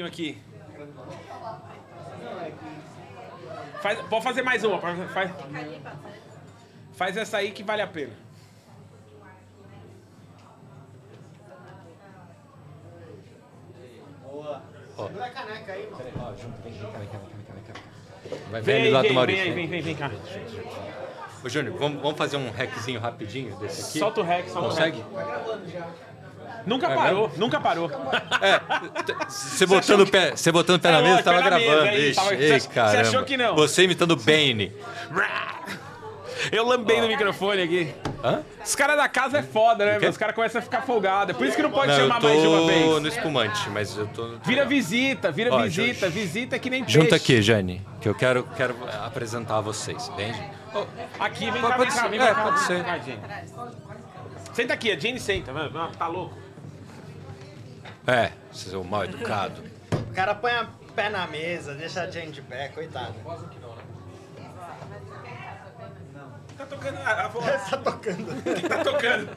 rapidinho aqui. Faz, pode fazer mais uma. Faz, faz, essa aí que vale a pena. Segura a caneca aí, mano. Ó, junto, vem, vem cá, vem cá, vem cá, vem cá. Vai Vem, Maurício. vem, vem, vem, vem cá. Ô, Júnior, vamos, vamos fazer um hackzinho rapidinho desse aqui? Solta o hack, solta o Consegue? Nunca Vai parou, nunca parou. Você botando, o pé, você botando o pé É, na mesa, tava mesa, gravando. aí, Ixi, tava- ei, você- achou que não? Você imitando Bane. Eu lambei no microfone aqui. Hã? Os caras da casa é foda, né? Os caras começam a ficar folgados. É por isso que não pode Não, eu chamar mais de uma tô vez. no espumante, mas eu tô... Vira visita, vira visita. Visita que nem Junta peixe. aqui, Jane, que eu quero, quero apresentar vocês, entende? Aqui, vem Pode- cá, vem cá, vem é, pode ser. Senta aqui, a Jane senta. Tá louco? É, seu mal educado. O cara põe a pé na mesa, deixa a Jane de pé, coitado. Tá tocando a, a voz. Tá tocando. O que tá tocando?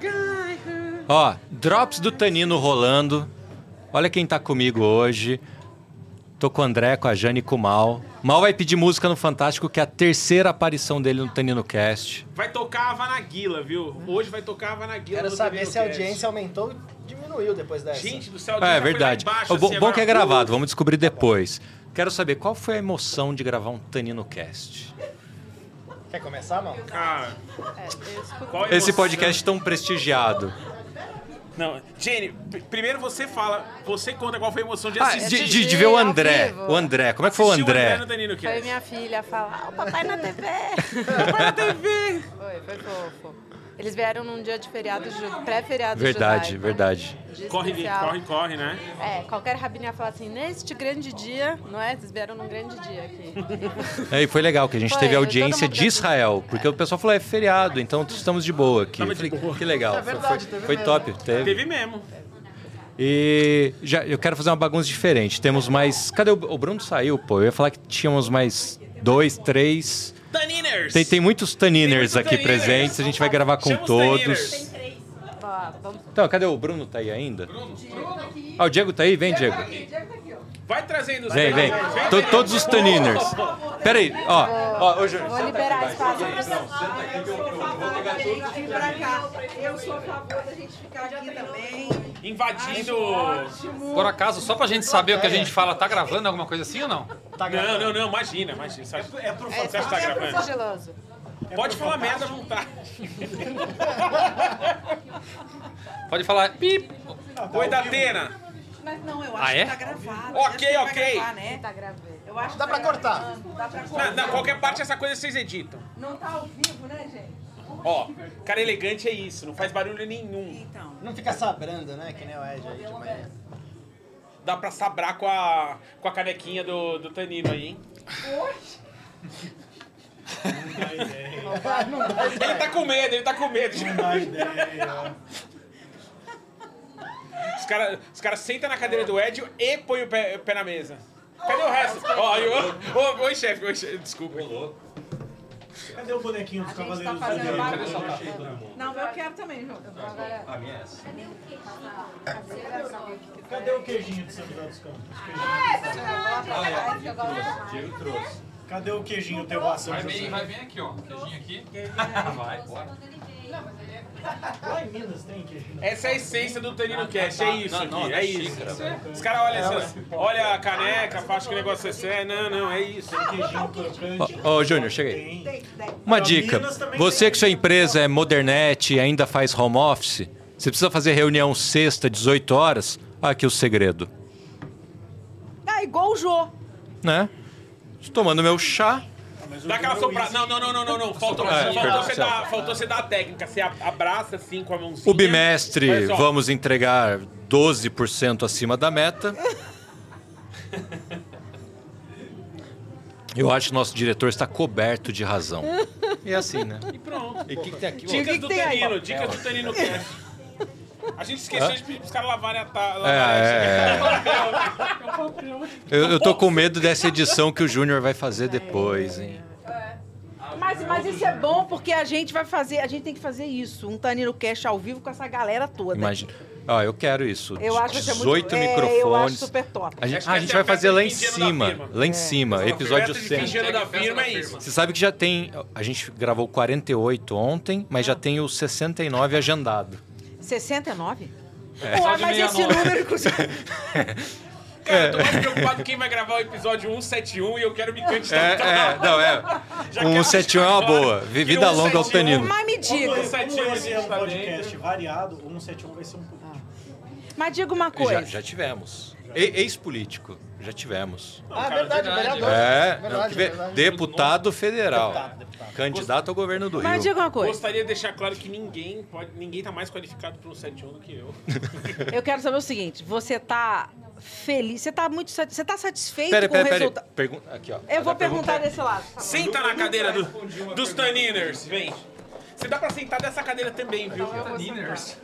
Guy who... Ó, drops do Tanino rolando. Olha quem tá comigo hoje. Tô com o André, com a Jane e com o Mal. Mal vai pedir música no Fantástico, que é a terceira aparição dele no Tanino Cast. Vai tocar a Vanaguila, viu? Hoje vai tocar a Vanaguila. Quero no saber se a Cast. audiência aumentou ou diminuiu depois dessa. Gente do céu, É, foi verdade. lá embaixo, O bom, assim, bom agora- que é gravado, vamos descobrir depois. Quero saber qual foi a emoção de gravar um Tanino Cast. Quer começar, mano? Ah, É, Esse podcast tão prestigiado. Não, Jenny, pr- primeiro você fala, você conta qual foi a emoção de Ah, assistir. de, de- de ver o André. O André, como é que foi o André? no Danilo Foi minha filha falar, o papai na TV. Papai na TV. Foi, foi fofo. Eles vieram num dia de feriado, pré-feriado Verdade, judaico. verdade. Dia Corre, especial. corre, corre, né? É, qualquer rabino ia falar assim, neste grande dia, não é? Vocês vieram num grande dia aqui. É, e foi legal que a gente Foi, teve audiência de Israel, porque o pessoal falou, é feriado, então estamos de boa aqui. Eu de falei, boa. que legal. É foi- verdade, foi teve foi top, teve. Teve mesmo. E já, eu quero fazer uma bagunça diferente. Temos mais. Cadê o, o Bruno saiu, pô? Eu ia falar que tínhamos mais dois, três. Taniners. Tem, tem muitos taniners Tem aqui muitos taniners. presentes, a gente vai gravar com Chama os todos. Então, cadê o Bruno? Tá aí ainda? Ah, o Diego tá aí? Vem, Diego. Vai trazendo os Vem, vem. vem. todos os taniners. Pera aí, ó. ó ô, Júnior, Vou liberar espaço. Eu sou a favor da gente ficar aqui também. Invadindo. Por acaso, só pra gente saber o que a gente fala, tá gravando alguma coisa assim ou não? Tá Não, gravando. não, não, imagina, imagina. Acha, é pro É, que tá é pro gravando? sigiloso. Pode falar merda à vontade. Pode falar. Pip. Oi, Datena. Mas não, eu acho Ah, é? que tá gravado. Ok, ok. gravar, né? Tá gravando. Eu acho Dá que pra tá cortar. gravando, Dá pra cortar. na, qualquer parte essa coisa vocês editam. Não tá ao vivo, né, gente? Ó, cara elegante é isso, não faz barulho nenhum. Então. Não fica sabrando, né? Que nem o Ed aí de manhã. Dá pra sabrar com a, com a canequinha do, do Tanino aí, hein? Ele tá com medo, ele tá com medo. Os caras os cara sentam na cadeira do Ed e põem o pé, o pé na mesa. Cadê o resto? Ó, ô, oi, chefe, oi, chefe, desculpa. Cadê o bonequinho dos A gente Cavaleiros tá do fazendo Zodíaco? Não, eu quero também, João. Cadê o queijinho de São José dos Campos? Queijinho. Cadê o queijinho teu a São Vai bem, José? vai bem aqui, ó. Queijinho aqui. Vai, bora. Lá em Minas tem queijinho. Essa é a essência do Tanino Cast, é isso aqui, não é é isso. Os caras olham assim, olha a caneca, acham que o negócio é sério. Não, não, é isso. Ô, ô, Júnior, chega aí. Tem. Uma dica. Você que sua empresa é modernete e ainda faz home office, você precisa fazer reunião sexta, 18 horas, aqui o segredo. Ah, igual o Jô. Né? Tomando meu chá. Dá aquela soprada. Não, não, não, não, não, não. Faltou, É, faltou, você dar, faltou você dar a técnica. Você abraça assim com a mãozinha. O bimestre, só. vamos entregar 12% acima da meta. Eu acho que nosso diretor está coberto de razão. E é assim, né? E pronto. E o que, que tem aqui? Dicas que do? Tanino, dicas do Tanino Cast. A gente esqueceu de pedir pros caras lavarem a ta... É, lavarem Eu, eu tô com medo dessa edição que o Júnior vai fazer depois, hein? Mas, mas isso é bom porque a gente vai fazer, a gente tem que fazer isso, um Tanino Cash ao vivo com essa galera toda. Imagina. Ó, eu quero isso. Eu acho que é muito 18 é, microfones. Eu acho super top. A gente, ah, a gente é vai fazer lá em 15 anos da cima. Lá em cima, episódio Festa de 100. 15 anos da firma é isso. Você sabe que já tem. A gente gravou 48 ontem, mas já tem o 69 agendado. 69? É. Pô, mas esse 69. número, inclusive. Cara, eu tô mais preocupado quem vai gravar o episódio 171 e eu quero me É, candidatar. é, não, é. Já Um quero 71 é uma boa. Vida longa ao 171 Tanino. Mas me diga, como sete vai anos ser um tá podcast variado, o 171 vai ser um político. mas diga uma coisa. Já, já tivemos. Ex-político. Já tivemos. Ah, verdade, verdade. vereador. É, verdade, verdade. deputado federal. Deputado, deputado. Candidato ao governo do Mas Rio. diga uma coisa. Gostaria de deixar claro que ninguém pode, ninguém tá mais qualificado para um 71 do que eu. Eu quero saber o seguinte: você tá feliz? Você tá muito você tá satisfeito Pera, com pera, o pera. resultado? Pergunta, aqui, ó. Eu vou perguntar é- desse lado. Senta na cadeira do- dos Taniners, vem. Você dá pra sentar dessa cadeira também, viu? Taniners.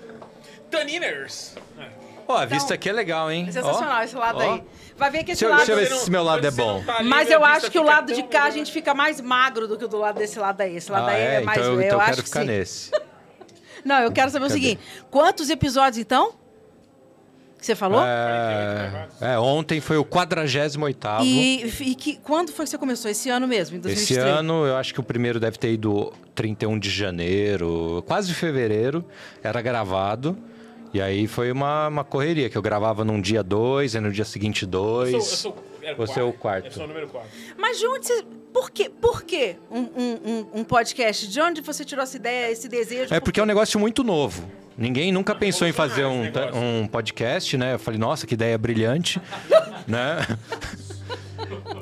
Taniners. É. Ó, a vista aqui é legal, hein? Sensacional Ó, esse lado ó. aí. Vai ver que esse Deixa eu- lado. deixa eu ver se meu lado é bom. tá ali, Mas eu acho que o lado de cá a gente fica mais magro do que o do lado desse lado aí. Esse lado Ah, aí é, é, mais. então eu, eu então eu acho quero que ficar sim. nesse. Não, eu quero saber o Cadê? seguinte: quantos episódios então? Que você falou? É, é, ontem foi o 48º. E, e que, quando foi que você começou? Esse ano mesmo, em Esse 2023? ano, eu acho que o primeiro deve ter ido 31 de janeiro, quase fevereiro, era gravado. E aí foi uma, uma correria, que eu gravava num dia dois, aí no dia seguinte Eu dois. sou, eu sou, era Você é o quarto. Eu sou o número 4. Mas de onde você. Por quê? Por quê um, um, um, um podcast? De onde você tirou essa ideia, esse desejo? É porque é um negócio muito novo. Ninguém nunca pensou em fazer um, um podcast, né? Eu falei, nossa, que ideia brilhante, né?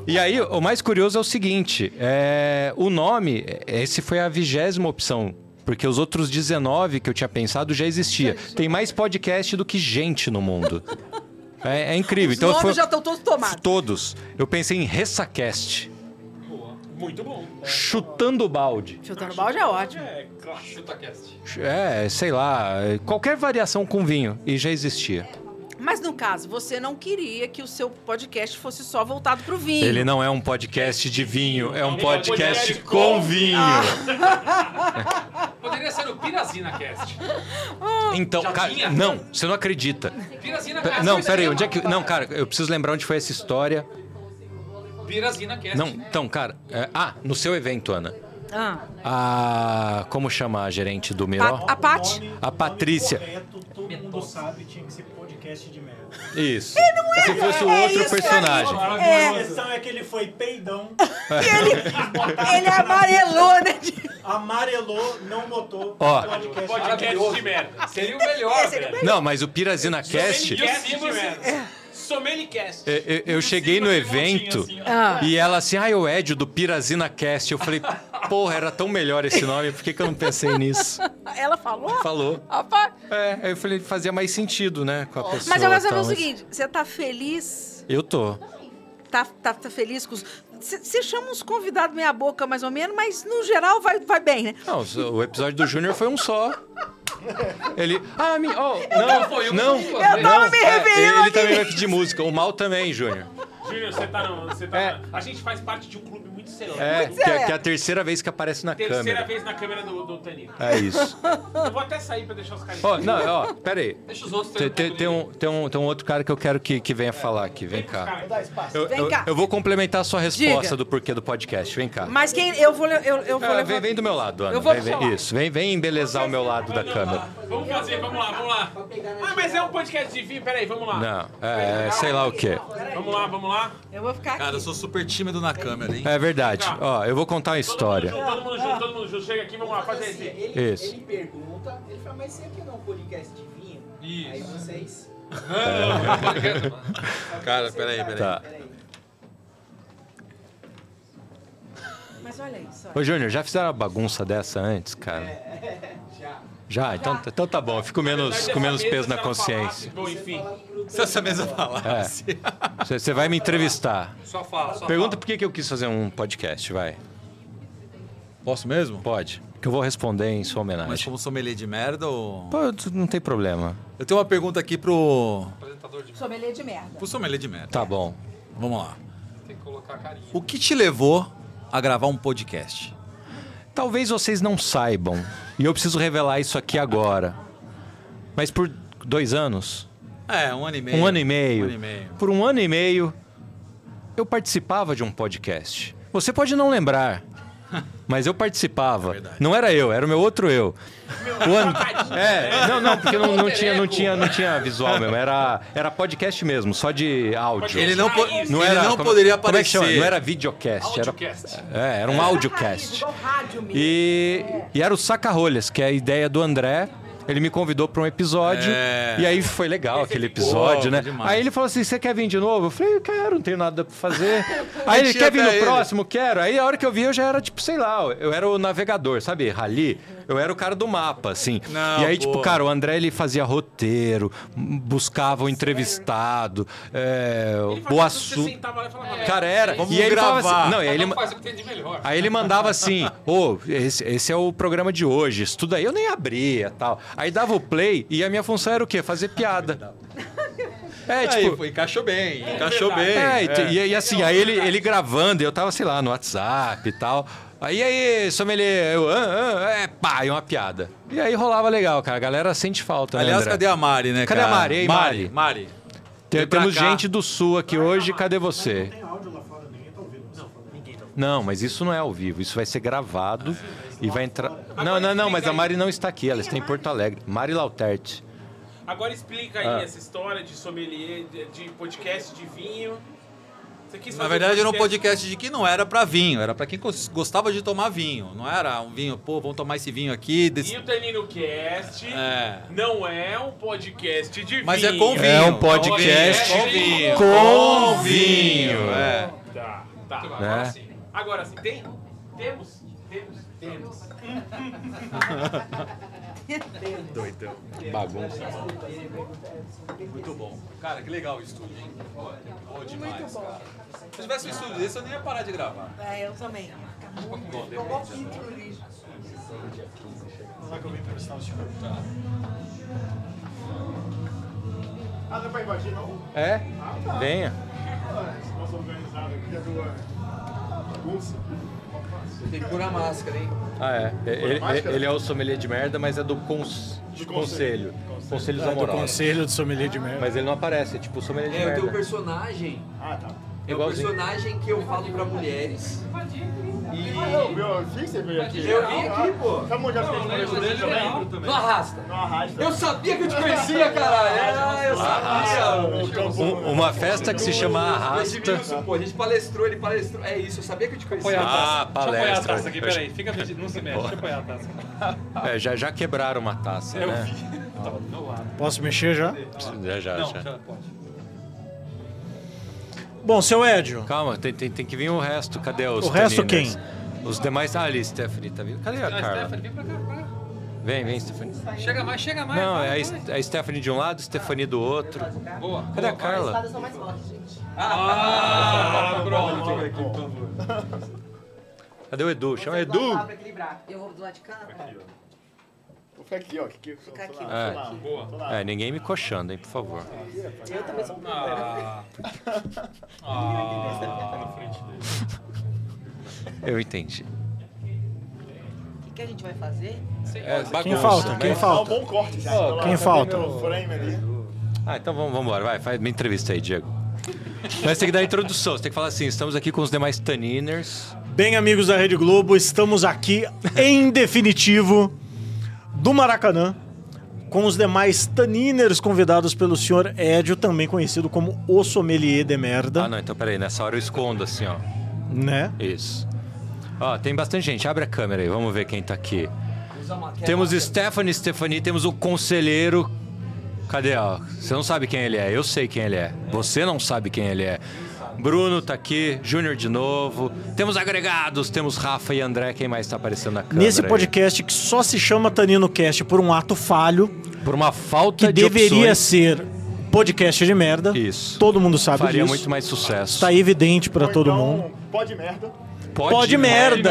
E aí, o mais curioso é o seguinte: é, o nome, esse foi a vigésima opção. Porque os outros 19 que eu tinha pensado já existia. Tem mais podcast do que gente no mundo. É, é incrível. Os então nomes foi já estão todos tomados. todos. Eu pensei em Ressacast, Muito bom. chutando o balde. Chutando balde é ótimo. É, claro. ChutaCast. É, sei lá, qualquer variação com vinho e já existia. Mas no caso, você não queria que o seu podcast fosse só voltado pro vinho. Ele não é um podcast de vinho, é um Ele é um podcast podcast com com vinho. Poderia ser o Pirazina Cast. Então, Já cara, tinha? não, você não acredita. Pirazina Cast. Não, peraí, onde é que. Não, cara, eu preciso lembrar onde foi essa história. Pirazina Cast. Não, então, cara. é- ah, no seu evento, Ana. Ah, A. Como chama a gerente do Miró? A Paty? O nome- A o nome Patrícia. correto, todo mundo sabe, tinha que ser podcast de merda. Isso. Se fosse o é outro aí. personagem. A questão é que ele foi peidão, ele amarelou, né? amarelou, não botou Ó. podcast. Podcast de merda. Seria o melhor, seria velho. Não, mas o Pirazina Cast. De merda. Somelicast. Eu, eu- eu cheguei no evento Ah. e ela assim, ah, é o Edio do Pirazina Cast. Eu falei, porra, era tão melhor esse nome, por que, que eu não pensei nisso? Ela falou? Falou. Rapaz. É, aí eu falei, fazia mais sentido, né, com a pessoa. Mas eu quero saber o seguinte: você tá feliz? Eu tô. Tá, tá, tá feliz com os. Você chama uns convidados meia boca, mais ou menos, mas no geral vai, vai bem, né? Não, o episódio do Júnior foi um só. Ele. Ah, me. Oh, não, foi um não. só. Eu tava me É, referindo ele aqui. também vai pedir música. O Mal também, Júnior. Júnior, você tá no. Você tá É. A gente faz parte de um clube muito. É, que, é, que é a terceira vez que aparece na Terceira câmera. vez na câmera do, do Tanito. É isso. Eu vou até sair pra deixar os caras. Ó, não, ó, pera aí. Deixa os outros Tem, tem, tem um, tem, um, tem um outro cara que eu quero que, que venha falar aqui. Vem cá. Eu, Vem eu- cá. eu vou complementar a sua resposta Diga. do porquê do podcast. Vem cá. Mas quem. Eu vou, eu, eu vou Ah, levar. vem, vem do meu lado, Ana. Eu vou Vem, vem- isso, vem, vem embelezar o meu lado da câmera. Vamos fazer, vamos lá, vamos lá. Ah, mas é um podcast de vinho, peraí, vamos lá. Não, é, sei lá o quê. Vamos lá, vamos lá. Eu vou ficar aqui. Cara, eu sou super tímido na câmera, hein? É verdade. Ó, eu vou contar uma história. Todo mundo junto, todo mundo junto, todo mundo junto. Chega aqui, vamos lá, fazer Assim, esse. ele, Isso. ele pergunta, ele fala, mas você aqui não é um podcast de vinho? Aí Isso. vocês. Cara, peraí, peraí. Tá. Peraí. Mas olha isso. olha. Ô, Júnior, já fizeram uma bagunça dessa antes, cara? Já. Já? Então, então tá bom. Eu fico menos, com menos peso na consciência. Bom, enfim. Se essa mesa falasse. Você você vai me entrevistar. Só fala, só Pergunta por que que eu quis fazer um podcast, vai. Posso mesmo? Pode. Que eu vou responder em sua Mas homenagem. como sommelier de merda ou... Pô, não tem problema. Eu tenho uma pergunta aqui pro... fala. Apresentador de Sommelier de merda. pro sommelier de merda. Tá bom. Vamos lá. tem que colocar carinho. O que te levou a gravar um podcast? Talvez vocês não saibam, e eu preciso revelar isso aqui agora. Mas por dois anos. É, um ano e meio. Um ano e meio. Um ano e meio. Por um ano e meio, eu participava de um podcast. Você pode não lembrar, mas eu participava. verdade. não era eu, era o meu outro eu. O ano- É, não, não, porque não, não tinha, não, tinha, não tinha visual mesmo. Era, era podcast mesmo, só de áudio. Ele não, po-. Não ele era, não como- poderia como é que chama? aparecer. Não era videocast. Era, Audiocast. é, era um audiocast. Rádio mesmo. E, e era o Saca-Rolhas, que é a ideia do André. Ele me convidou para um episódio. É. E aí foi legal aquele episódio, Pô, né? Aí ele falou assim: você quer vir de novo? Eu falei, eu quero, não tenho nada pra fazer. aí ele quer vir no ele. próximo? Quero. Aí a hora que eu vi, eu já era, tipo, sei lá, eu era o navegador, sabe? Rally. Eu era o cara do mapa, assim. Não, e aí, pô. tipo, cara, o André ele fazia roteiro, buscava o entrevistado, é, boa e falava, Cara, era. Vamos e aí ele gravar. assim. Não, e aí Ele ele, faz o que tem de melhor. Aí ele mandava assim, ô, esse, esse é o programa de hoje, estuda aí. Eu nem abria tal. Aí dava o play e a minha função era o quê? Fazer piada. É, Aí, tipo. foi, encaixou bem, encaixou bem. É, e, e- e assim, aí ele, ele gravando, eu tava, sei lá, no WhatsApp e tal. Aí, aí, sommelier, eu, ah, ah, é, pá, e uma piada. E aí rolava legal, cara. A galera sente falta, né, Aliás, André? cadê a Mari, né, Cadê a cara? Mari? Ei, Mari. Mari. Mari. Tem- temos cá. gente do Sul aqui hoje, cadê você? Tem áudio lá fora, ninguém tá ouvindo. Não, ninguém tá ouvindo. Não, mas isso não é ao vivo, isso vai ser gravado e vai entrar. Não, não, não, mas a Mari não está aqui, ela está em Porto Alegre. Mari Lauterti. Agora explica aí Ah. essa história de sommelier, de, de podcast de vinho. Na verdade, era um podcast de que não era pra vinho, era pra quem gos- gostava de tomar vinho. Não era um vinho, pô, vamos tomar esse vinho aqui. desse- E o Tanino Cast É. não é um podcast de Mas vinho. é com vinho. É um podcast com vinho. com vinho. É. Tá, tá. Né? Agora sim. Agora sim, tem? Temos? Temos? Temos. Bagunça. Muito bom. Cara, que legal o estúdio, hein? Bom demais, cara. Se eu tivesse um estúdio desse, eu nem ia parar de gravar. É, eu também. Bom, depende. Lá que eu vim entrevistar o senhor. Ah, não é pra invadir, não? É? Venha. Nossa organizada aqui é do... é, Bagunça. Tem que pôr a máscara, hein? Ah, é. Ele, ele- ele é o sommelier de merda, mas é do cons... De conselho. Conselhos É do conselho de sommelier de merda. Mas ele não aparece, é tipo o sommelier de É, eu tenho um merda. personagem. Ah, tá. É um Igualzinho. personagem que eu falo pra mulheres. E. Ah, eu, eu vi que você veio aqui. Eu vim aqui, pô. Sabe onde já fez palestra também? Não arrasta. Não arrasta. Eu sabia que eu te conhecia, caralho. Ah, eu sabia. Um- Uma festa que se chama Arrasta. Edmilson, pô, a gente palestrou, ele palestrou. É isso, eu sabia que eu te conhecia. Ah, Deixa eu apoiar a palestra. taça aqui, peraí. Fica pedindo, não se mexe. Deixa eu apoiar a taça. É, já, já quebraram uma taça, Eu né? vi. Tava do meu lado. Posso mexer já? Já, já, Não, já. já pode. Bom, seu Edio. Calma, tem, tem, tem que vir o resto. Cadê os O resto Taniners? Os demais. Ah, ali, Stephanie, tá vindo? Cadê a Ah, Carla? Stephanie, vem pra cá, pra cá. Vem, vem, Stephanie. Chega mais, chega mais. Não, vai, é a, vai. É a Stephanie de um lado, Stephanie do outro. Boa. Cadê a boa, Carla? são mais fortes, gente. Ah, pronto. Cadê o Edu? Chama vão Edu! Eu vou do lado de cá? Vou ficar aqui, ó. Que, que, Fica aqui. É. Boa. É, ninguém me coxando, hein, por favor. Eu também sou Ah. Ah, na frente dele. Eu entendi. O que, a gente vai fazer? É, Quem bagunça, falta? mas- Quem Dá um falta? bom corte já. Ó, Quem falta? Ah, então vamos, vamos embora. Vai, faz minha entrevista aí, Diego. Mas tem que dar a introdução. Você tem que falar assim: estamos aqui com os demais Taniners. Bem, amigos da Rede Globo, estamos aqui em definitivo do Maracanã com os demais taniners convidados pelo senhor Edio, também conhecido como o sommelier de merda, Ah, não, então peraí, nessa hora eu escondo assim, ó. né? Isso. Ó, tem bastante gente. Abre a câmera aí, vamos ver quem tá aqui. Temos Stephanie, Stephanie, temos o conselheiro. Cadê, ó? Você não sabe quem ele é, eu sei quem ele é. Você não sabe quem ele é. Bruno tá aqui, Júnior de novo. Temos agregados, temos Rafa e André, quem mais tá aparecendo na câmera? Nesse aí? podcast que só se chama Tanino Cast por um ato falho, Por uma falta que de deveria opções, ser podcast de merda. Isso. Todo mundo sabe faria disso. muito mais sucesso. Tá evidente pra todo mundo. Pode merda. Pode merda.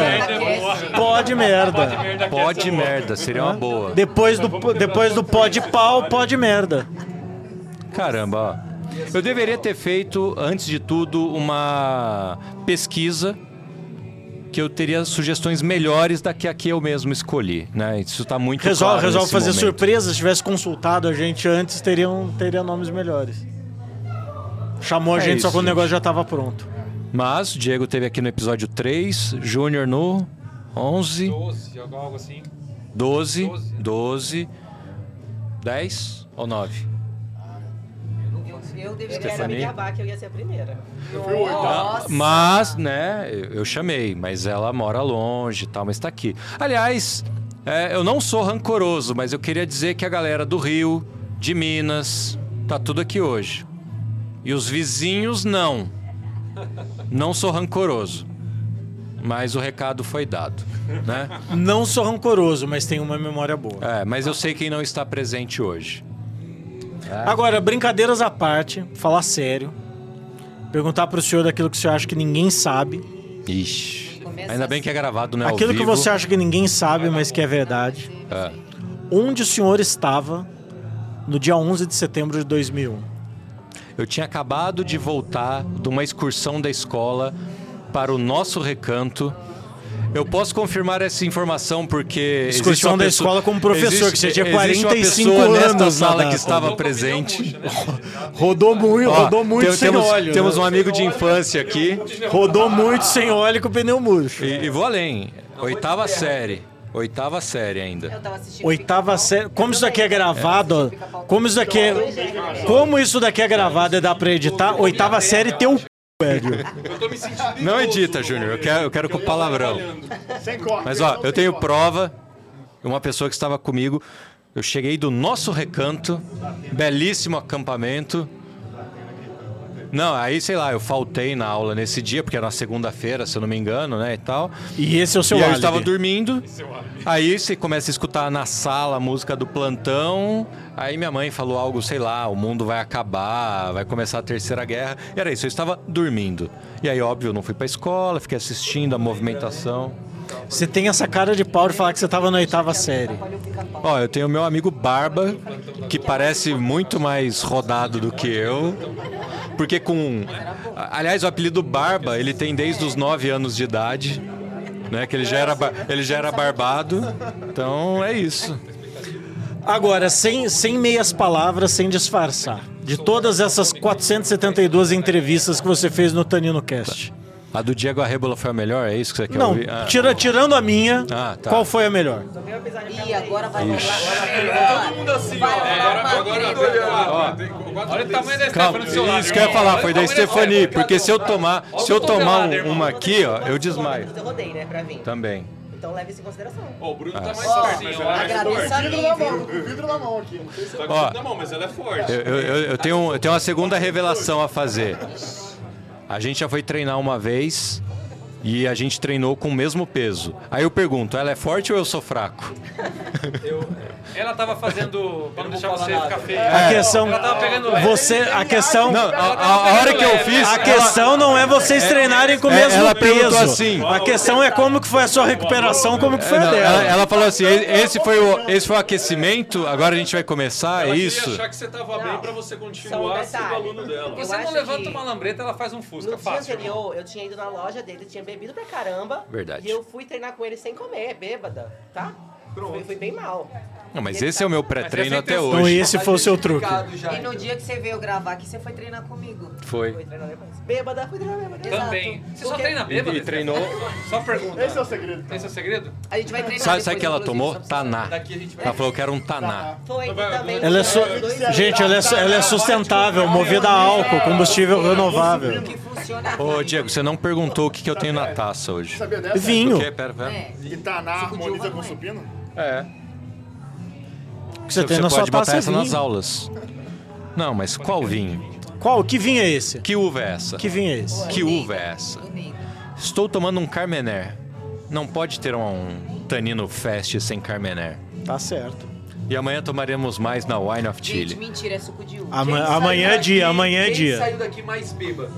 Pode merda. Pode merda, seria uma boa. Depois do, depois do pode pau, pode merda. Caramba, ó. Eu deveria ter feito, antes de tudo, uma pesquisa que eu teria sugestões melhores da que a que eu mesmo escolhi, né? Isso tá muito Resolve, claro resolve fazer momento. surpresa. Se tivesse consultado a gente antes, teriam, teria nomes melhores. Chamou a É gente só isso, quando o negócio gente. já tava pronto. Mas o Diego teve aqui no episódio 3, Júnior no 11, 12, algo assim. 12, 12, 10 ou 9? Eu deveria Stephanie? me gabar que eu ia ser a primeira. Mas, né, eu eu chamei, mas ela mora longe e tal, mas tá aqui. Aliás, é, eu não sou rancoroso, mas eu queria dizer que a galera do Rio, de Minas, tá tudo aqui hoje. E os vizinhos, não. Não sou rancoroso. Mas o recado foi dado, né? Não sou rancoroso, mas tenho uma memória boa. É, mas eu sei quem não está presente hoje. Agora, brincadeiras à parte, falar sério. Perguntar pro senhor daquilo que o senhor acha que ninguém sabe. Ixi. Ainda bem que é gravado, né? ao aquilo que você acha que ninguém sabe, mas que é verdade. É. Onde o senhor estava no dia 11 de setembro de 2001? Eu tinha acabado de voltar de uma excursão da escola para o nosso recanto. Eu posso confirmar essa informação porque. existe Excursão uma da pessoa- escola como professor, que você tinha existe uma 45 pessoa nesta anos na sala que estava combinou presente. muito, né? Rodou muito, Ó, rodou muito tem- sem temos, óleo. Temos né? um amigo de infância aqui. Rodou muito sem óleo com o pneu murcho. E, e vou além. Oitava série. Oitava série ainda. Eu tava assistindo Oitava série. Como isso daqui é gravado, ó, como isso daqui é, como isso daqui é gravado e dá pra editar, oitava série teu Eu tô me sentindo Não edita, Júnior. Eu quero, eu quero com palavrão. Sem corte. Mas ó, eu tenho prova. Uma pessoa que estava comigo. Eu cheguei do nosso recanto, belíssimo acampamento. Não, aí sei lá, eu faltei na aula nesse dia, porque era uma segunda-feira, se eu não me engano, né, e tal. E esse é o seu e aí eu estava dormindo. Aí você começa a escutar na sala a música do plantão. Aí minha mãe falou algo, sei lá, o mundo vai acabar, vai começar a terceira guerra. E era isso, eu estava dormindo. E aí, óbvio, eu não fui pra escola, fiquei assistindo a movimentação. Você tem essa cara de pau de falar que você tava na oitava série. Ó, eu tenho meu amigo Barba, que parece muito mais rodado do que eu. Porque com. Aliás, o apelido Barba, ele tem desde os 9 anos de idade. Né? Que ele já, era, ele já era barbado. Então é isso. Agora, sem, sem meias palavras, sem disfarçar. De todas essas 472 entrevistas que você fez no Tanino Cast. A do Diego Arrebola foi a melhor? É isso que você quer Não, ouvir? Ah. tira, tirando a minha, Ah, tá. qual foi a melhor? Ih, agora vai rolar. Todo mundo assim, ó. Olha o tamanho da Calma, Stephanie isso que eu ia falar, foi da Stephanie. Porque se eu tomar, se eu tomar um- uma aqui, ó, eu desmaio. Eu rodei, né, pra vir. Também. Então leve isso em consideração. Ó, o Bruno tá mais Ó, forte, mas ela é agradeço a Vidro na mão, nível. tô com o vidro na mão aqui. Não sei se Tá com tudo na mão, mas ela é forte. Eu, eu- eu- eu tenho, eu tenho uma segunda revelação a fazer. A gente já foi treinar uma vez e a gente treinou com o mesmo peso. Aí eu pergunto, ela é forte ou eu sou fraco? Ela tava fazendo. Pra não deixar você ficar feio. A questão. Ela tava pegando leve. Você, a questão. Não, a, a- a hora que eu fiz. A questão não é vocês treinarem com o é, mesmo ela peso. perguntou assim. A questão é como que foi a sua recuperação, como que foi a Não, dela. ela, ela falou assim: "E- esse foi, o, esse foi o aquecimento, agora a gente vai começar, é isso? queria achar que você tava bem pra você continuar sendo aluno dela. Eu Você não levanta uma lambreta, ela faz um fusca. No dia Fácil. anterior, eu tinha ido na loja dele, tinha bebido pra caramba. Verdade. E eu fui treinar com ele sem comer, bêbada, tá? Fui, fui bem mal. Não, mas esse é o meu pré-treino até é a Então hoje. esse foi o seu truque. E no dia que você veio gravar aqui, você foi treinar comigo. Foi. Foi treinar depois. Bêbada, fui treinar bêbada. Também. Exato. Você só Porque treina bêbado? E treinou. Só pergunta. Esse é o segredo. Esse é o segredo? A gente vai treinar Sabe, que ela tomou? Taná. Daqui a gente vai. Ela falou que era um taná. Foi, e também. Ela é su- Gente, ela é, su- ela é sustentável, movida a álcool, combustível renovável. que Ô, Diego, você não perguntou o que, que eu tenho na taça hoje. Sabia dessa? Vinho. O quê? Pera, pera. É. Que Taná harmoniza com supino? É. que você tem na sua pode botar taça é essa nas vinho. aulas. Não, mas qual vinho? Qual? Que vinho é esse? Que uva é essa? Que vinho é esse? Que uva é essa? Estou tomando um Carmener. Não pode ter um Tanino Fest sem Carmener. Tá certo. E amanhã tomaremos mais na Wine of Gente, Chile. mentira, é suco de uva. Ama- amanhã é dia, amanhã é Quem dia. saiu daqui mais bêbado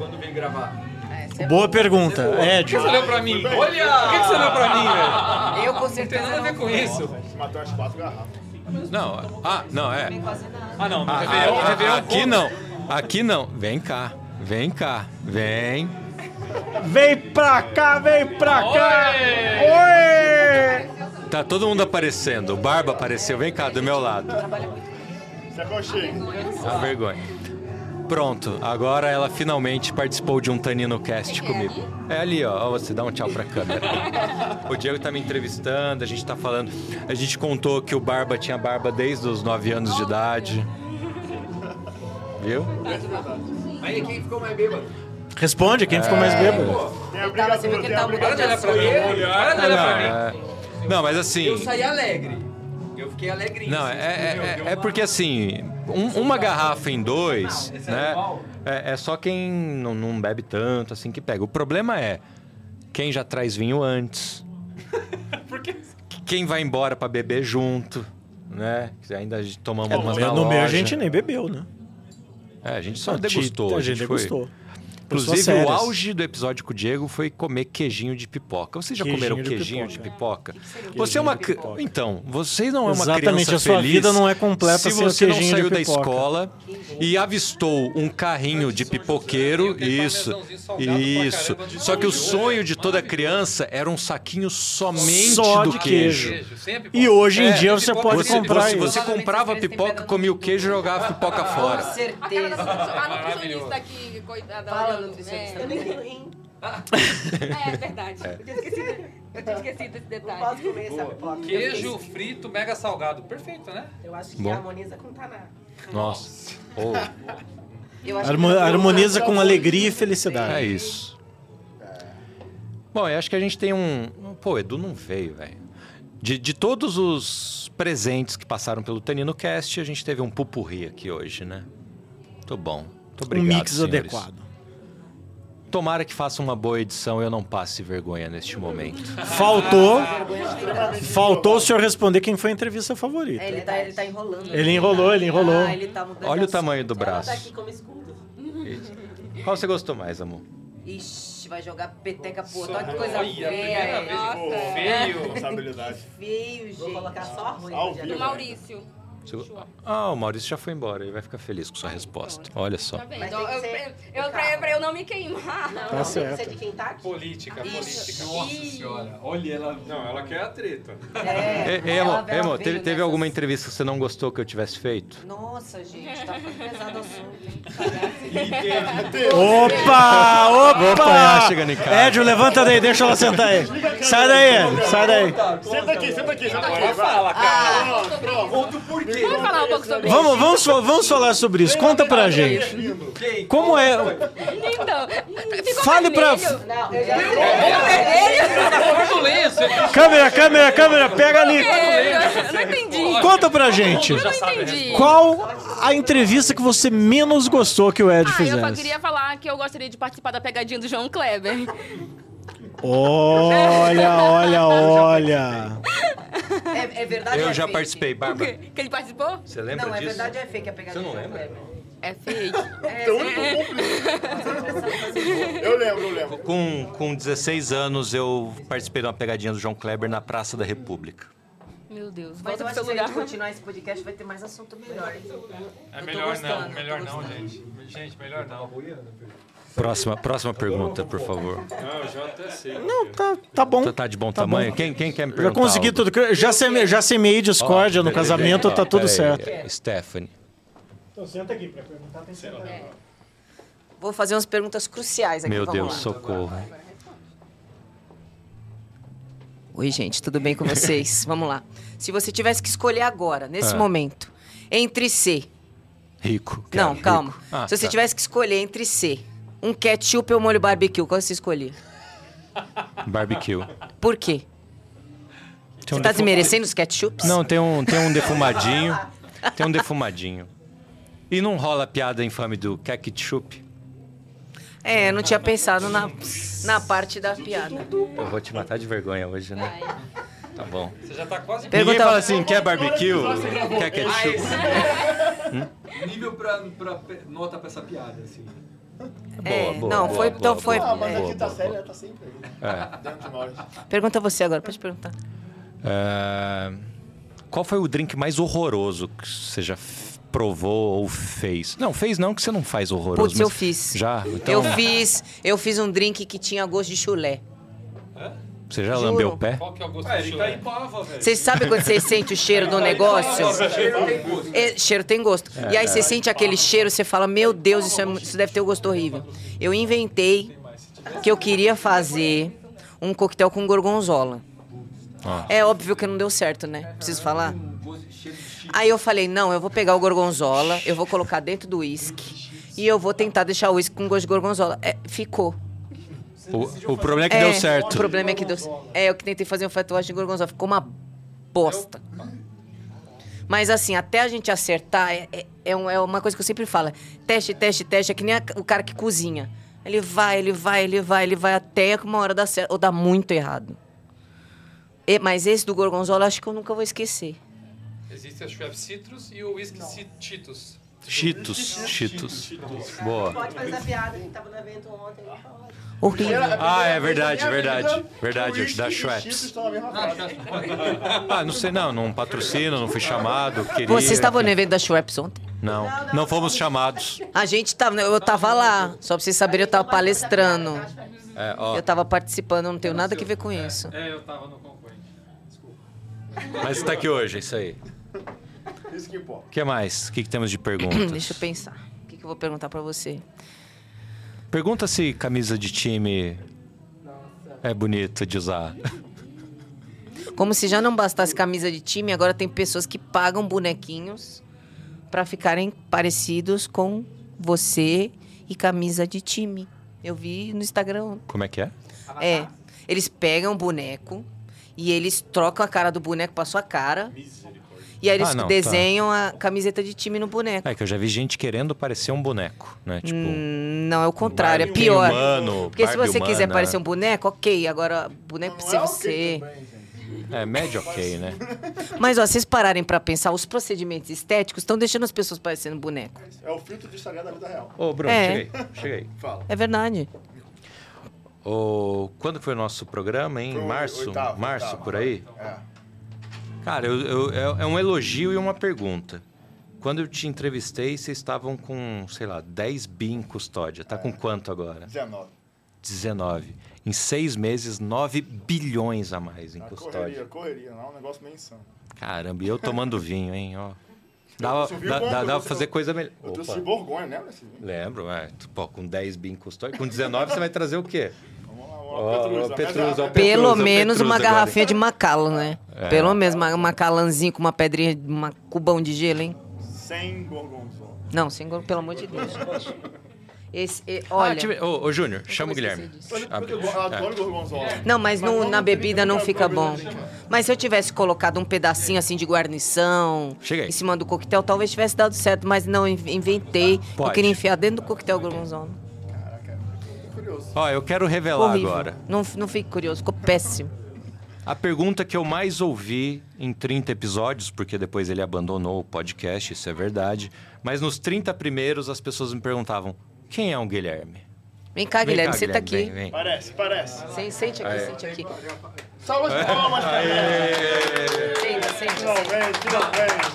quando vem gravar? É, você é Boa pergunta, Por Ed. que você olhou pra mim? Olha! Por que você olhou pra mim, velho? Eu com Não tem certeza nada a ver com isso. Matou as quatro garrafas. Não, ah, não, é. Ah, não. Ah, ah, aqui não. Aqui não. Vem cá. Vem cá. Vem. Vem pra cá, vem pra cá. Oi! Tá todo mundo aparecendo. O Barba apareceu. Vem cá, do meu lado. Se aconchegue. A vergonha. Pronto, agora ela finalmente participou de um Tanino Cast comigo. É ali, ó. ó, Você dá um tchau pra câmera. O Diego tá me entrevistando, a gente tá falando. A gente contou que o Barba tinha barba desde os 9 anos de idade. Viu? Aí quem ficou mais bêbado? Responde, quem ficou mais bêbado? Tem a Ele tava, você viu que ele tava mudando de Olha pra mim, assunto. olha Não, pra mim. é... Não, mas assim. Eu saí alegre. Fiquei alegrinho. Não, assim, é, tipo, meu, é, deu é uma- porque assim, um- uma garrafa em dois, Esse é né? É, é só quem não, não bebe tanto assim que pega. O problema é quem já traz vinho antes. Quem vai embora pra beber junto, né? Que Ainda tomamos É, umas no, na meu, no meu a gente nem bebeu, né? É, a gente só A degustou. A gente foi- degustou. Inclusive, o auge do episódio com o Diego foi comer queijinho de pipoca. Vocês já Queijinho comeram de queijinho de pipoca. pipoca? Você é uma. pipoca. Então, vocês não é uma Exatamente, criança a sua feliz vida não é completa se sem o você não queijinho de saiu da pipoca. escola e avistou um carrinho de pipoqueiro. Isso. Isso. Só que o sonho de toda criança era um saquinho somente Só do de queijo. E hoje em É, dia você pode Você, comprar você, isso. você comprava pipoca, comia o queijo e jogava a pipoca Com fora. certeza. A nutricionista aqui, coitada. Nutricionista. né? Eu nem tenho rim. É verdade. Eu tinha esquecido, eu tinha esquecido desse Não detalhe. posso comer essa pipoca. Queijo frito mega salgado. Perfeito, né? Eu acho que Bom. harmoniza com taná. Nossa. Oh, Eu acho Harmo- que- harmoniza com alegria e felicidade. é isso. Bom, eu acho que a gente tem um. Pô, Edu não veio, velho. De, de todos os presentes que passaram pelo Tanino Cast, a gente teve um pupurri aqui hoje, né? Muito bom. Muito um obrigado. mix senhores. adequado. Tomara que faça uma boa edição e eu não passe vergonha neste momento. Faltou, faltou o senhor responder quem foi a entrevista favorita. É, ele tá, ele tá enrolando. Ele enrolou, ele enrolou. Ah, ele tá Olha o tamanho do. Ela braço. tá aqui como escudo. Qual você gostou mais, amor? Ixi, vai jogar peteca pro outro. Olha que coisa Olha, feia. vez. Nossa. Feio. Feio, gente. Vou colocar só vivo. Do Maurício. Ah, o Maurício já foi embora. Ele vai ficar feliz com sua resposta. Olha só. Tá vendo? Eu, eu, eu, pra, pra eu não me queimar. Não, Tá não, certo. Tem que ser de quem tá aqui. Política, política. Nossa senhora. Olha ela. Não, ela quer a treta. É, ei, ela- ela veio teve, teve nessas- alguma entrevista que você não gostou que eu tivesse feito? Nossa, gente, tá pesado o assunto. Opa, opa! Apanhar chegando em casa. Édio, levanta daí, deixa ela sentar aí. Sai daí, sai daí. Senta aqui, senta aqui, senta aqui. Vai, fala, cara. Pronto, pronto. Vamos falar um pouco sobre isso. Vamos, vamos, fa- vamos falar sobre isso. Conta pra gente. Como é. Então, ficou Fale pra. vermelho. Não, eu já Turbulência. Câmera, câmera, câmera, pega ali. Eu não entendi. Conta pra gente. Eu não entendi. Qual a entrevista que você menos gostou que o Ed Ah, eu só fizesse? queria falar que eu gostaria de participar da pegadinha do João Kleber. Olha, olha, olha. É, é verdade Eu é já fake? participei, Bárbara. Que ele participou? Você lembra Não, é disso? verdade ou é fake a pegadinha? Você não do lembra? Kleber? É fake. Eu lembro, eu lembro. Com, com 16 anos, eu participei de uma pegadinha do João Kleber na Praça da República. Meu Deus, Mas volta eu pro acho seu se lugar. gente continuar esse podcast vai ter mais assunto melhor. É melhor não, melhor não, gente. Gente, melhor não. Próxima, próxima pergunta, por favor. Não, eu já até sei. Não, tá, tá bom. Tá, tá de bom Tá tamanho? bom. Quem, quem quer me Já perguntar? consegui algo? tudo. Já, seme, já semeei discórdia Ó, no casamento, peraí, tá tudo certo. Stephanie. Então senta aqui pra perguntar, tem que sentar. Vou fazer umas perguntas cruciais aqui. Meu vamos Deus, lá. socorro. Oi, gente, tudo bem com vocês? Vamos lá. Se você tivesse que escolher agora, nesse Ah. momento, entre ser. Rico. Não, rico. calma. Ah, Se você tá. tivesse que escolher entre ser um ketchup ou molho barbecue, qual você escolher? Barbecue. Por quê? Tem Você um tá defu- desmerecendo os ketchups? Não, tem um, tem um defumadinho. tem um defumadinho. E não rola a piada infame do ketchup? É, eu não tinha pensado na, na parte da piada. Eu vou te matar de vergonha hoje, né? Tá bom. Você já tá quase... Ninguém Pergunta- fala assim, quer barbecue? Quer ketchup? Nível pra, pra nota pra essa piada, assim. É, Boa, boa, não, boa, foi, boa, então boa. foi. Ah, mas é. aqui tá sério, boa. ela tá sempre aí. É. Dentro de nós. Pergunta você agora, pode perguntar. É, Qual foi o drink mais horroroso que você já provou ou fez? Não, fez não, que você não faz horroroso. Putz, eu fiz. Já? Então, Eu fiz, eu fiz um drink que tinha gosto de chulé. Você já Juro. lambeu o pé? Qual que é o gosto Ah, do ele tá em pava, velho. Vocês sabem quando vocês sentem o cheiro do negócio? É, cheiro tem gosto. E aí você sente aquele cheiro, você fala, meu Deus, isso, é isso deve ter um gosto horrível. Eu inventei que eu queria fazer um coquetel com gorgonzola. Ah. É óbvio que não deu certo, né? Preciso falar? Aí eu falei, não, eu vou pegar o gorgonzola, eu vou colocar dentro do uísque e eu vou tentar deixar o uísque com gosto de gorgonzola. É, ficou. O, o problema é que deu certo. O problema é que deu É, eu que tentei fazer um fatuagem de gorgonzola. Ficou uma bosta. Mas assim, até a gente acertar, é, é- é um- é uma coisa que eu sempre falo. Teste, teste, teste. É que nem a- o cara que cozinha. Ele vai, ele vai, ele vai, ele vai até que uma hora dá certo. Ou dá muito errado. E- mas esse do gorgonzola, acho que eu nunca vou esquecer. Existe a Schweppes Citrus e o Whisky Ci- Cheetos. Cheetos. Boa. Pode fazer a piada, a gente tava no evento ontem. Horrível. Ah, é verdade, verdade. Verdade, da Schweppes. Não, Ah, não sei, não, não patrocino, não fui chamado, queria... Vocês estavam no evento da Schweppes ontem? Não, não fomos chamados. A gente tava, eu tava lá. Só pra vocês saberem, eu tava palestrando. É, Eu tava participando, eu não tenho nada que ver com isso. É, eu tava no concorrente. Desculpa. mas tá aqui hoje, é isso aí. Isso que importa. O que mais? O que, que temos de perguntas? Deixa eu pensar. O que, que eu vou perguntar pra você? Pergunta se camisa de time é bonita de usar. Como se já não bastasse camisa de time, agora tem pessoas que pagam bonequinhos pra ficarem parecidos com você e camisa de time. Eu vi no Instagram. Como é que é? É. Eles pegam o boneco e eles trocam a cara do boneco pra sua cara. E aí eles Ah, não, tá. desenham a camiseta de time no boneco. É que eu já vi gente querendo parecer um boneco, né? Tipo, Hum, não, é o contrário, é pior. humano, Porque se você quiser humana. parecer um boneco, ok. Agora, boneco precisa é gente. é médio ok, né? Mas, ó, vocês pararem pra pensar, os procedimentos estéticos estão deixando as pessoas parecendo boneco. É o filtro de Instagram da vida real. Ô, Bruno, É. chega aí. Fala. É verdade. Ô, quando foi o nosso programa, hein? Foi Março? oitavo, Março, oitavo. por aí? É. Cara, eu, eu- é, é um elogio e uma pergunta. Quando eu te entrevistei, vocês estavam com, sei lá, 10 bi em custódia. Tá com quanto agora? 19. 19. Em seis meses, 9 bilhões a mais em A custódia. correria, correria, não é um negócio meio insano. Caramba, e eu tomando vinho, hein? Ó. Dava, dá, dá, pra fazer coisa melhor. Eu trouxe de Borgonha, lembra? Esse vinho? lembro, é. Pô, com 10 bi em custódia. Com 19 você vai trazer o quê? Ó, Pelo menos uma garrafinha de Macallan, né? É. Pelo menos uma Macallanzinho com uma pedrinha, uma cubão de gelo, hein? Sem gorgonzola. Não, sem gol, pelo amor de Deus. Esse, e- Ah, olha. tive- ô, ô, Júnior, chama o Guilherme. Eu É. gorgonzola. Não, mas no- na bebida não fica bom. Mas se eu tivesse colocado um pedacinho assim de guarnição em cima do coquetel, talvez tivesse dado certo, mas não, in- inventei. Eu Pode. queria enfiar dentro do coquetel gorgonzola. Curioso. Ó, eu quero revelar Horrível. agora. Não, não fique curioso, ficou péssimo. A pergunta que eu mais ouvi em 30 episódios, porque depois ele abandonou o podcast, isso é verdade. Mas nos 30 primeiros as pessoas me perguntavam: quem é o Guilherme? Vem cá, Vem Guilherme, cá, senta Guilherme, aqui. vem, vem. Parece, parece. Sem- Sente aqui, sente aqui. Salva de palmas pra ele. Senta, senta, senta. Finalmente, finalmente.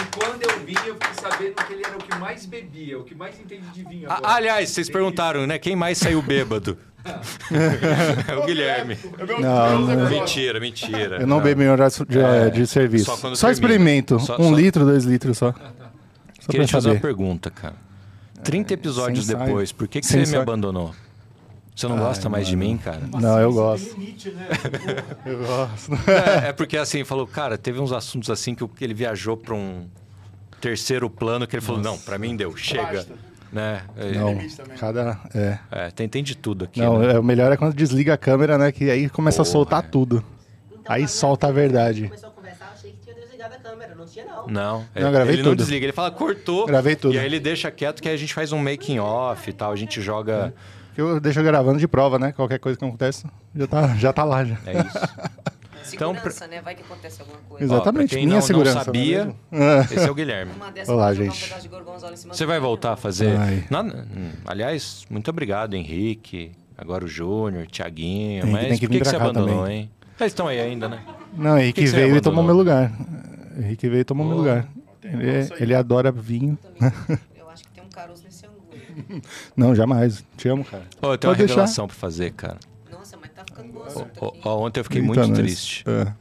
E quando eu vim, eu fiquei sabendo que ele era o que mais bebia, o que mais entende de vinho Ah, agora. aliás, vocês perguntaram, né? Quem mais saiu bêbado? é o Guilherme. Não, um não. Mentira, mentira. Eu não bebo em horário de, É, de serviço. só Só, termina. experimento. Só- um só- litro, dois litros só. Só Queria pra te fazer uma pergunta, cara. 30 episódios sem ensaio. depois, por que, que Sem você me abandonou? Você não Ai, gosta mais de mim, cara? Não, eu gosto. Limite, né? Eu gosto. É, é porque assim, falou, cara, teve uns assuntos assim que ele viajou pra um terceiro plano que ele falou, não, pra mim deu, chega. Basta. Né? É, Não, também. cada. É. é, tem, tem de tudo aqui. Não, né? é, o melhor é quando desliga a câmera, né? Que aí começa Porra, a soltar é. tudo. Aí solta a verdade. Começou a conversar, eu achei que tinha desligado a câmera. Não tinha, não. Não, é, Não, gravei ele não tudo. desliga, ele fala, cortou. Gravei tudo. E aí ele deixa quieto que aí a gente faz um making off e tal, a gente joga. Que eu deixo gravando de prova, né? Qualquer coisa que acontece, já tá, já tá lá já. É isso. Então, Segurança, né? Vai que acontece alguma coisa. Exatamente, Ó, minha não, segurança, não sabia, não é esse é o Guilherme. Uma dessas Olá, um gente. Você vai voltar a fazer. Hum, aliás, muito obrigado, Henrique. Agora o Júnior, Thiaguinho. Henrique Mas tem que por que, vir que você abandonou, também. hein? Eles estão aí ainda, né? Não, Henrique que você veio e tomou meu lugar. Henrique veio e tomou meu lugar. Ele, ele adora vinho. caroço nesse angu. Não, jamais. Te amo, cara. Ô, eu tenho uma Pode deixar. revelação pra fazer, cara. Nossa, mas tá ficando ó, ontem eu fiquei Eita, muito nós. triste. É.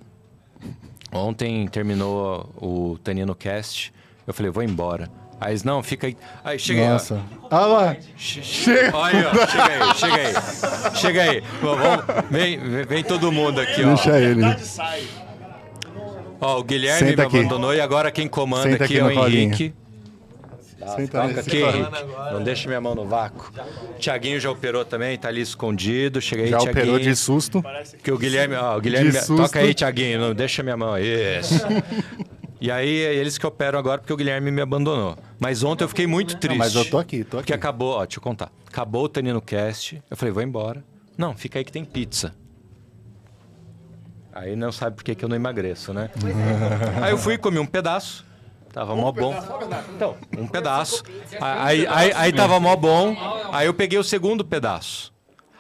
Ontem terminou o Tanino Cast. Eu falei, vou embora. Aí eles, não, fica aí. Aí, chega aí. Nossa. Ah lá. Chega. Olha aí, ó, chega aí, chega aí. Chega aí. Vamos, vamos- vem, vem, todo mundo aqui, ó. Deixa ele. Ó, o Guilherme Senta me aqui. abandonou e agora quem comanda Senta aqui, aqui é o colinho. Henrique. Senta Toca nesse aqui, colo. Henrique. Não deixa minha mão no vácuo. Tiaguinho já operou também, tá ali escondido. Chega aí, Já Tiaguinho. operou de susto. Que o Guilherme, ó, o Guilherme, toca aí, Tiaguinho, não deixa minha mão. Isso. e aí, é eles que operam agora porque o Guilherme me abandonou. Mas ontem eu fiquei muito triste. mas eu tô aqui, tô Porque aqui. acabou, ó, deixa eu contar. Acabou o Tanino Cast. Eu falei, vou embora. Não, fica aí que tem pizza. Aí não sabe por que, que eu não emagreço, né? aí eu fui e comi um pedaço. Tava mó bom. Então, um pedaço. Aí, aí, aí tava mó bom. Aí eu peguei o segundo pedaço.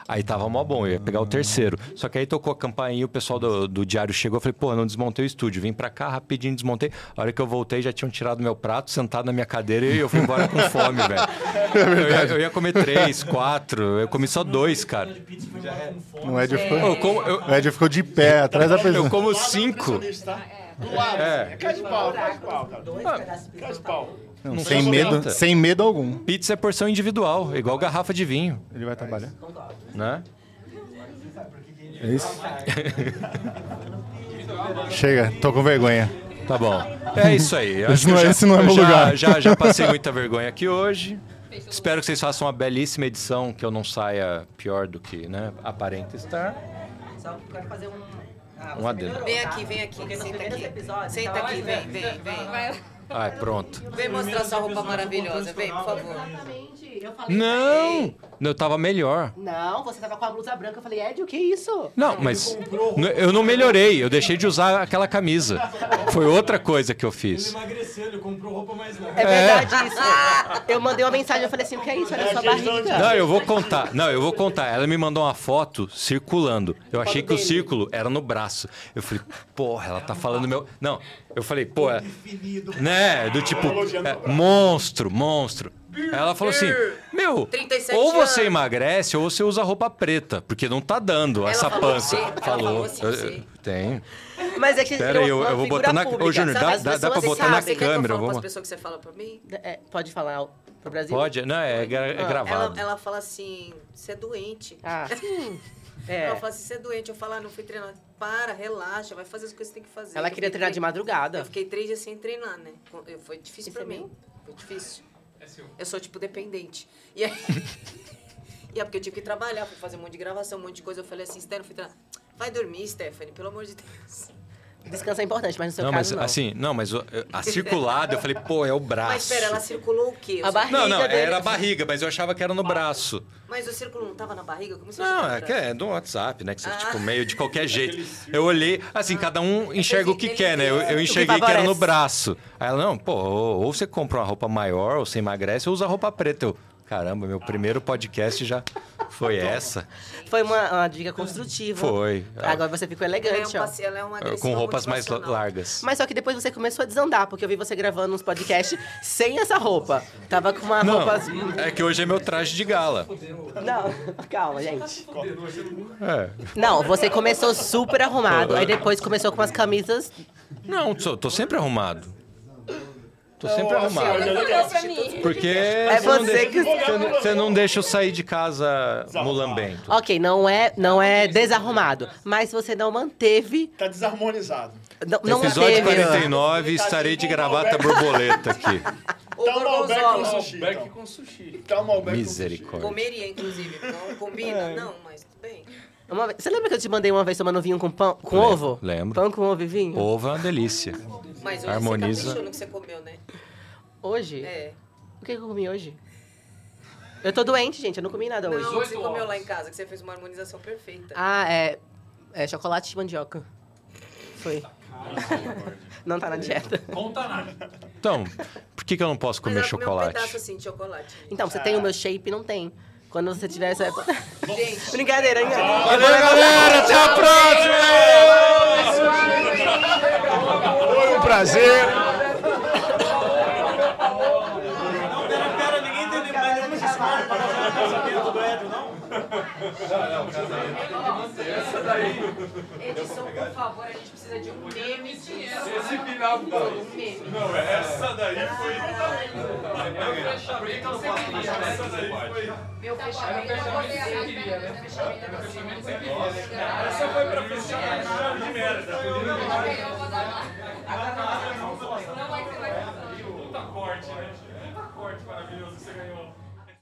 Aí tava mó bom, eu ia pegar o terceiro. Só que aí tocou a campainha, o pessoal do, do diário chegou. Eu falei, pô, não desmontei o estúdio. Vim pra cá rapidinho, desmontei. A hora que eu voltei, já tinham tirado meu prato, sentado na minha cadeira e eu fui embora com fome, velho. Eu, ia- eu ia comer três, quatro. Eu comi só dois, cara. O Ed ficou, Eu como- eu- o Ed ficou de pé atrás da pessoa. Eu como cinco. É. Cai de pau, cai de pau, cara. Cai de pau. Não, Não sem medo, sem medo algum. Pizza é porção individual, igual garrafa de vinho, Ele vai trabalhar. né? É isso? Chega, tô com vergonha. Tá bom. É isso aí. Esse acho que não é- já- esse não é eu meu já, lugar. Já, já passei muita vergonha aqui hoje. Espero que vocês façam uma belíssima edição, que eu não saia pior do que, né? Aparenta estar. Só quero fazer um. Um adendo. Vem aqui, vem aqui, senta aqui. Senta aqui, vem, vem, vem. Ai, pronto. Vem mostrar sua roupa maravilhosa, vem, por favor. Eu falei Não! Eu tava melhor. Não, você tava com a blusa branca. Eu falei, Ed, o que é isso? Não, mas eu não melhorei. Eu deixei de usar aquela camisa. Foi outra coisa que eu fiz. emagreceu, ele comprou roupa mais larga. É verdade isso. Eu mandei uma mensagem, eu falei assim, o que é isso? Olha a sua barriga. Não, eu vou contar. Não, eu vou contar. Ela me mandou uma foto circulando. Eu achei que o círculo era no braço. Eu falei, porra, ela tá falando meu. Não, eu falei, pô, é... né? Do tipo, é, monstro, monstro. Ela falou assim: Meu, 37 ou você anos. emagrece ou você usa roupa preta, porque não tá dando Ela essa falou pança. você, ela falou. falou assim, Tem. Mas é que Pera aí, eu- eu vou botar na- Ô, Júnior, dá- dá- dá pra botar na sabem. Você quer que eu câmera, pras pessoas que você fala pra mim? É, pode falar pro Brasil? Pode? Não, é, gra- é Ela, gravado. ela fala assim, você é doente. Ah, é. Ela fala assim, você é doente. Eu falo, ah, não fui treinar. Para, relaxa, vai fazer as coisas que tem que fazer. Ela Eu queria treinar de madrugada. Eu fiquei três dias sem treinar, né? Eu- Foi difícil Isso pra é mim. meu? Foi difícil. Eu sou, tipo, dependente. E aí... e é porque eu tive que trabalhar, fui fazer um monte de gravação, um monte de coisa. Eu falei assim, Stephanie, fui. Vai dormir, Stephanie, pelo amor de Deus. Descanso é importante, mas no seu Não, mas caso não. assim, não, mas a circulada, eu falei, pô, é o braço. Mas pera, ela circulou o quê? A barriga Não, não, dele. era a barriga, mas eu achava que era no braço. Mas o círculo não tava na barriga? Como você Não, é que que é do WhatsApp, né? Que você, Ah. tipo, meio de qualquer jeito. Eu olhei, assim, cada um enxerga o que quer, né? Eu, eu enxerguei que era no braço. Aí ela, não, pô, ou ou você compra uma roupa maior, ou você emagrece, ou usa roupa preta. Eu, caramba, meu primeiro podcast já foi essa. Foi uma, uma dica construtiva. Foi. Agora você ficou Ela é, um elegante, ó. ela é uma Com roupas mais la- motivacional. largas. Mas só que depois você começou a desandar, porque eu vi você gravando uns podcasts sem essa roupa. Tava com uma Não, roupa. é que hoje é meu traje de gala. Não, calma, gente. É. Não, você começou super arrumado, aí depois começou com umas camisas. Não, tô, tô sempre arrumado. Tô sempre arrumado. olha, olha aqui. Porque É você, não você deixa, que- você não- você não deixa eu sair de casa mulambento. Ok, não é, não é desarrumado, mas você não manteve. Tá desarmonizado. Não, não Episódio manteve. 49, estarei de gravata borboleta aqui. Tá um Malbec com sushi. Beck então. com sushi. Tá um Malbec com Misericórdia. Comeria, inclusive. Não combina? Não, mas tudo bem. Uma vez- você lembra que eu te mandei uma vez tomando vinho com pão, com Lembro, ovo? lembro. Pão com ovo e vinho? Ovo é uma delícia. Mas hoje Harmoniza. você caprichou no que você comeu, né? Hoje? É. O que que eu comi hoje? Eu tô doente, gente, eu não comi nada hoje. Não, você comeu lá em casa, que você fez uma harmonização perfeita. Ah, é, é chocolate de mandioca. Foi. não tá na dieta. Conta nada. Então, por que, que eu não posso comer comeu um chocolate? pedaço assim de chocolate. Então, você tem o meu shape e não tem. Quando você tiver essa... Gente, Brincadeira, hein? Valeu, galera! Até a próxima! Prazer. Essa daí. Edição, por favor, a gente precisa de um meme de Esse final não. Não, essa daí foi. Meu fechamento não pode fechar. Essa daí foi. Meu fechamento não pode. Essa foi pra fechar a chave de merda. Não vai ser mais. Puta corte, né? Puta corte maravilhoso que você ganhou.